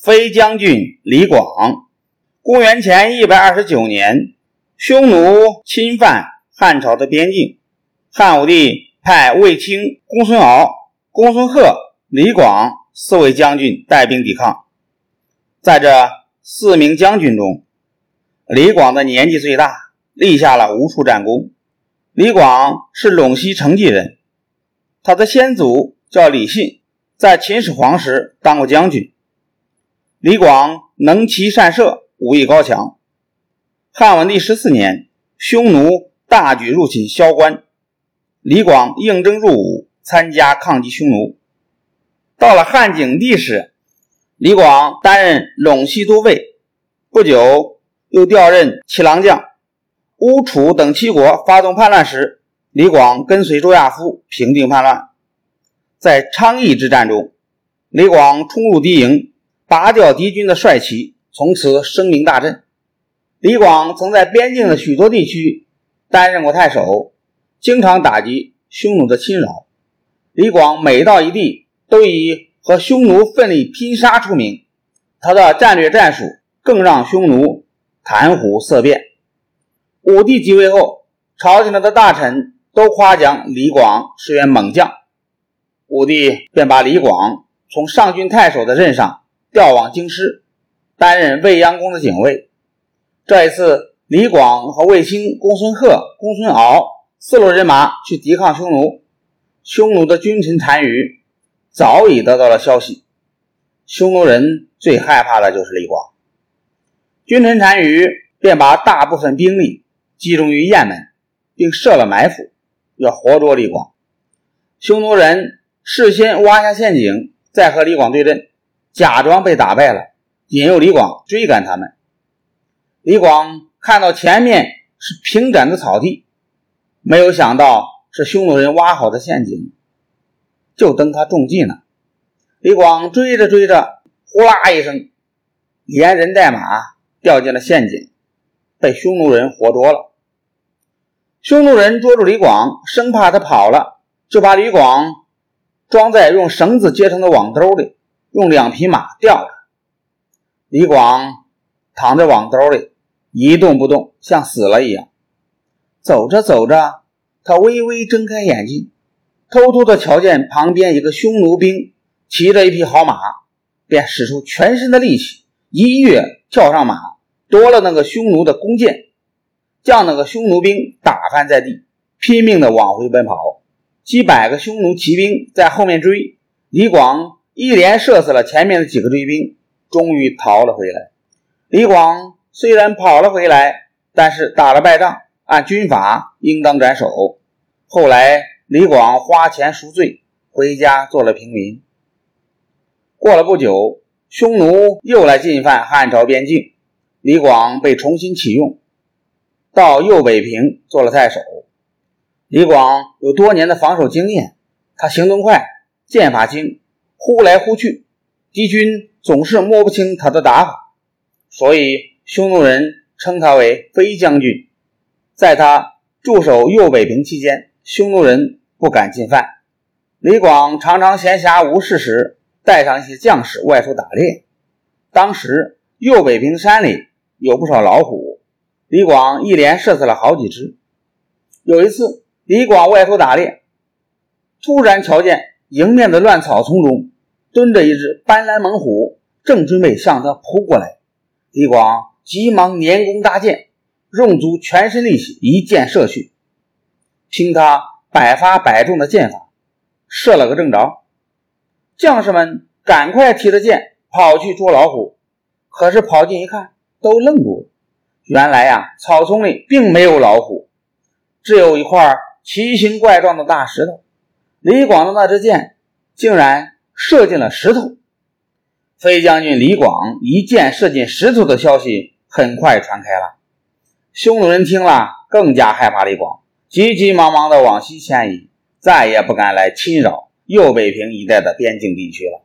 飞将军李广。公元前一百二十九年，匈奴侵犯汉朝的边境，汉武帝派卫青、公孙敖、公孙贺、李广四位将军带兵抵抗。在这四名将军中，李广的年纪最大，立下了无数战功。李广是陇西成纪人，他的先祖叫李信，在秦始皇时当过将军。李广能骑善射，武艺高强。汉文帝十四年，匈奴大举入侵萧关，李广应征入伍，参加抗击匈奴。到了汉景帝时，李广担任陇西都尉，不久又调任骑郎将。乌楚等七国发动叛乱时，李广跟随周亚夫平定叛乱。在昌邑之战中，李广冲入敌营，拔掉敌军的帅旗，从此声名大振。李广曾在边境的许多地区担任过太守，经常打击匈奴的侵扰。李广每到一地，都以和匈奴奋力拼杀出名。他的战略战术更让匈奴谈虎色变。武帝即位后，朝廷的大臣都夸奖李广是员猛将，武帝便把李广从上郡太守的任上调往京师，担任未央宫的警卫。这一次，李广和卫青、公孙贺、公孙敖四路人马去抵抗匈奴，匈奴的君臣单于早已得到了消息，匈奴人最害怕的就是李广，君臣单于便把大部分兵力。集中于雁门，并设了埋伏，要活捉李广。匈奴人事先挖下陷阱，再和李广对阵，假装被打败了，引诱李广追赶他们。李广看到前面是平展的草地，没有想到是匈奴人挖好的陷阱，就等他中计呢。李广追着追着，呼啦一声，连人带马掉进了陷阱，被匈奴人活捉了。匈奴人捉住李广，生怕他跑了，就把李广装在用绳子接成的网兜里，用两匹马吊着。李广躺在网兜里一动不动，像死了一样。走着走着，他微微睁开眼睛，偷偷地瞧见旁边一个匈奴兵骑着一匹好马，便使出全身的力气，一跃跳上马，夺了那个匈奴的弓箭。将那个匈奴兵打翻在地，拼命地往回奔跑。几百个匈奴骑兵在后面追，李广一连射死了前面的几个追兵，终于逃了回来。李广虽然跑了回来，但是打了败仗，按军法应当斩首。后来李广花钱赎罪，回家做了平民。过了不久，匈奴又来进犯汉朝边境，李广被重新启用。到右北平做了太守。李广有多年的防守经验，他行动快，剑法精，呼来呼去，敌军总是摸不清他的打法，所以匈奴人称他为飞将军。在他驻守右北平期间，匈奴人不敢进犯。李广常常闲暇无事时，带上一些将士外出打猎。当时右北平山里有不少老虎。李广一连射死了好几只。有一次，李广外出打猎，突然瞧见迎面的乱草丛中蹲着一只斑斓猛虎，正准备向他扑过来。李广急忙连弓搭箭，用足全身力气，一箭射去。凭他百发百中的箭法，射了个正着。将士们赶快提着箭跑去捉老虎，可是跑近一看，都愣住了。原来呀，草丛里并没有老虎，只有一块奇形怪状的大石头。李广的那支箭竟然射进了石头。飞将军李广一箭射进石头的消息很快传开了，匈奴人听了更加害怕李广，急急忙忙的往西迁移，再也不敢来侵扰右北平一带的边境地区了。